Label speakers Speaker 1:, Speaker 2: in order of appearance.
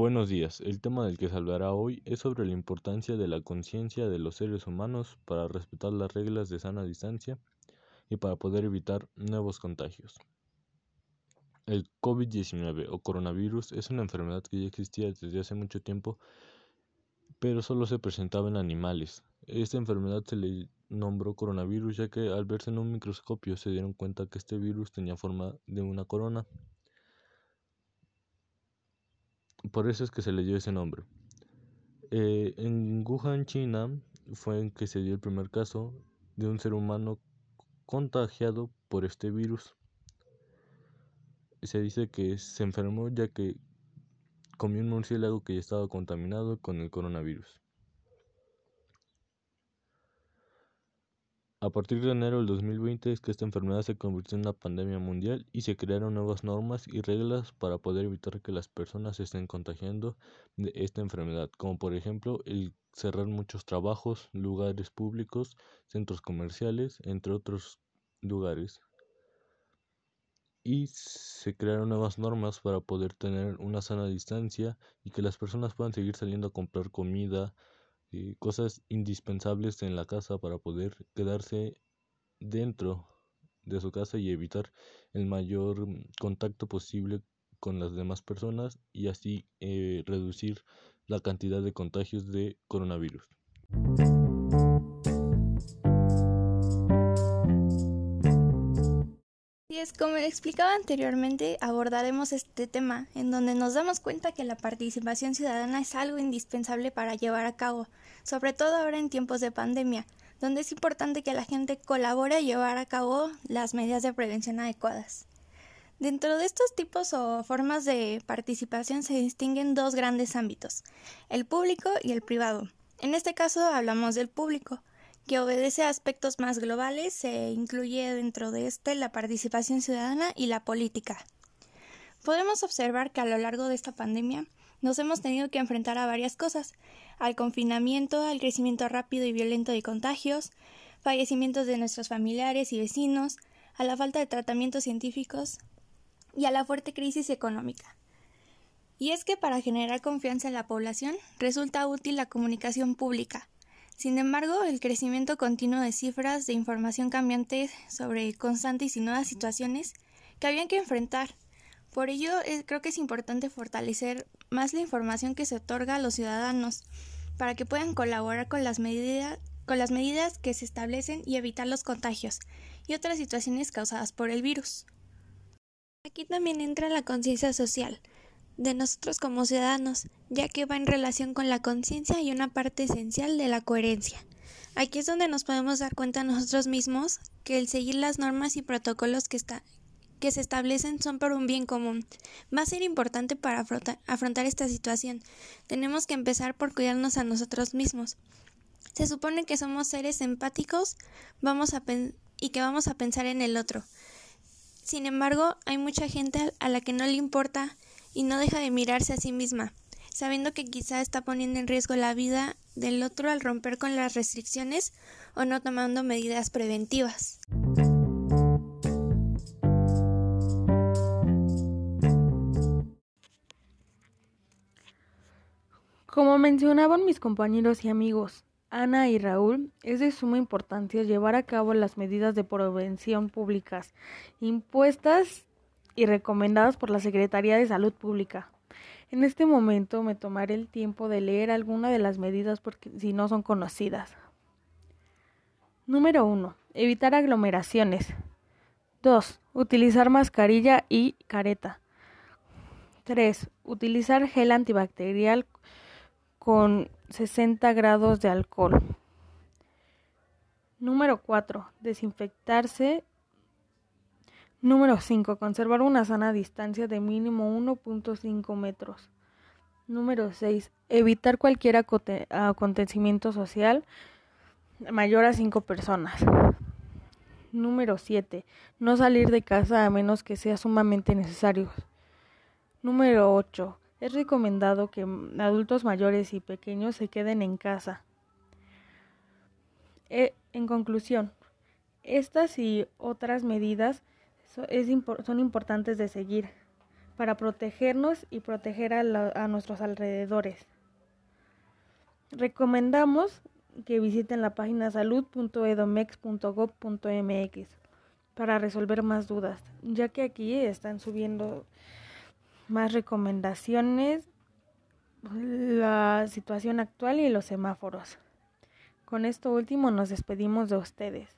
Speaker 1: Buenos días, el tema del que se hablará hoy es sobre la importancia de la conciencia de los seres humanos para respetar las reglas de sana distancia y para poder evitar nuevos contagios. El COVID-19 o coronavirus es una enfermedad que ya existía desde hace mucho tiempo, pero solo se presentaba en animales. Esta enfermedad se le nombró coronavirus ya que al verse en un microscopio se dieron cuenta que este virus tenía forma de una corona. Por eso es que se le dio ese nombre. Eh, en Wuhan, China, fue en que se dio el primer caso de un ser humano contagiado por este virus. Se dice que se enfermó ya que comió un murciélago que ya estaba contaminado con el coronavirus. A partir de enero del 2020 es que esta enfermedad se convirtió en una pandemia mundial y se crearon nuevas normas y reglas para poder evitar que las personas se estén contagiando de esta enfermedad, como por ejemplo el cerrar muchos trabajos, lugares públicos, centros comerciales, entre otros lugares. Y se crearon nuevas normas para poder tener una sana distancia y que las personas puedan seguir saliendo a comprar comida, cosas indispensables en la casa para poder quedarse dentro de su casa y evitar el mayor mm, contacto posible con las demás personas y así eh, reducir la cantidad de contagios de coronavirus.
Speaker 2: Como explicaba anteriormente, abordaremos este tema, en donde nos damos cuenta que la participación ciudadana es algo indispensable para llevar a cabo, sobre todo ahora en tiempos de pandemia, donde es importante que la gente colabore a llevar a cabo las medidas de prevención adecuadas. Dentro de estos tipos o formas de participación se distinguen dos grandes ámbitos, el público y el privado. En este caso hablamos del público, que obedece a aspectos más globales, se incluye dentro de este la participación ciudadana y la política. Podemos observar que a lo largo de esta pandemia nos hemos tenido que enfrentar a varias cosas, al confinamiento, al crecimiento rápido y violento de contagios, fallecimientos de nuestros familiares y vecinos, a la falta de tratamientos científicos y a la fuerte crisis económica. Y es que para generar confianza en la población resulta útil la comunicación pública, sin embargo, el crecimiento continuo de cifras de información cambiante sobre constantes y nuevas situaciones que habían que enfrentar. Por ello, creo que es importante fortalecer más la información que se otorga a los ciudadanos para que puedan colaborar con las, medidas, con las medidas que se establecen y evitar los contagios y otras situaciones causadas por el virus. Aquí también entra la conciencia social, de nosotros como ciudadanos, ya que va en relación con la conciencia y una parte esencial de la coherencia. Aquí es donde nos podemos dar cuenta nosotros mismos que el seguir las normas y protocolos que, que se establecen son por un bien común. Va a ser importante para afrontar esta situación. Tenemos que empezar por cuidarnos a nosotros mismos. Se supone que somos seres empáticos vamos a y que vamos a pensar en el otro. Sin embargo, hay mucha gente a la que no le importa y no deja de mirarse a sí misma, sabiendo que quizá está poniendo en riesgo la vida del otro al romper con las restricciones o no tomando medidas preventivas.
Speaker 3: Como mencionaban mis compañeros y amigos, Ana y Raúl, es de suma importancia llevar a cabo las medidas de prevención públicas impuestas y recomendadas por la Secretaría de Salud Pública. En este momento me tomaré el tiempo de leer alguna de las medidas porque si no son conocidas. Número 1. Evitar aglomeraciones. 2. Utilizar mascarilla y careta. 3. Utilizar gel antibacterial con 60 grados de alcohol. Número 4. Desinfectarse Número 5. Conservar una sana distancia de mínimo 1.5 metros. Número 6. Evitar cualquier acontecimiento social mayor a 5 personas. Número 7. No salir de casa a menos que sea sumamente necesario. Número 8. Es recomendado que adultos mayores y pequeños se queden en casa. E, en conclusión, Estas y otras medidas son importantes de seguir para protegernos y proteger a, nuestros alrededores. Recomendamos que visiten la página salud.edomex.gov.mx para resolver más dudas, ya que aquí están subiendo más recomendaciones, la situación actual y los semáforos. Con esto último nos despedimos de ustedes.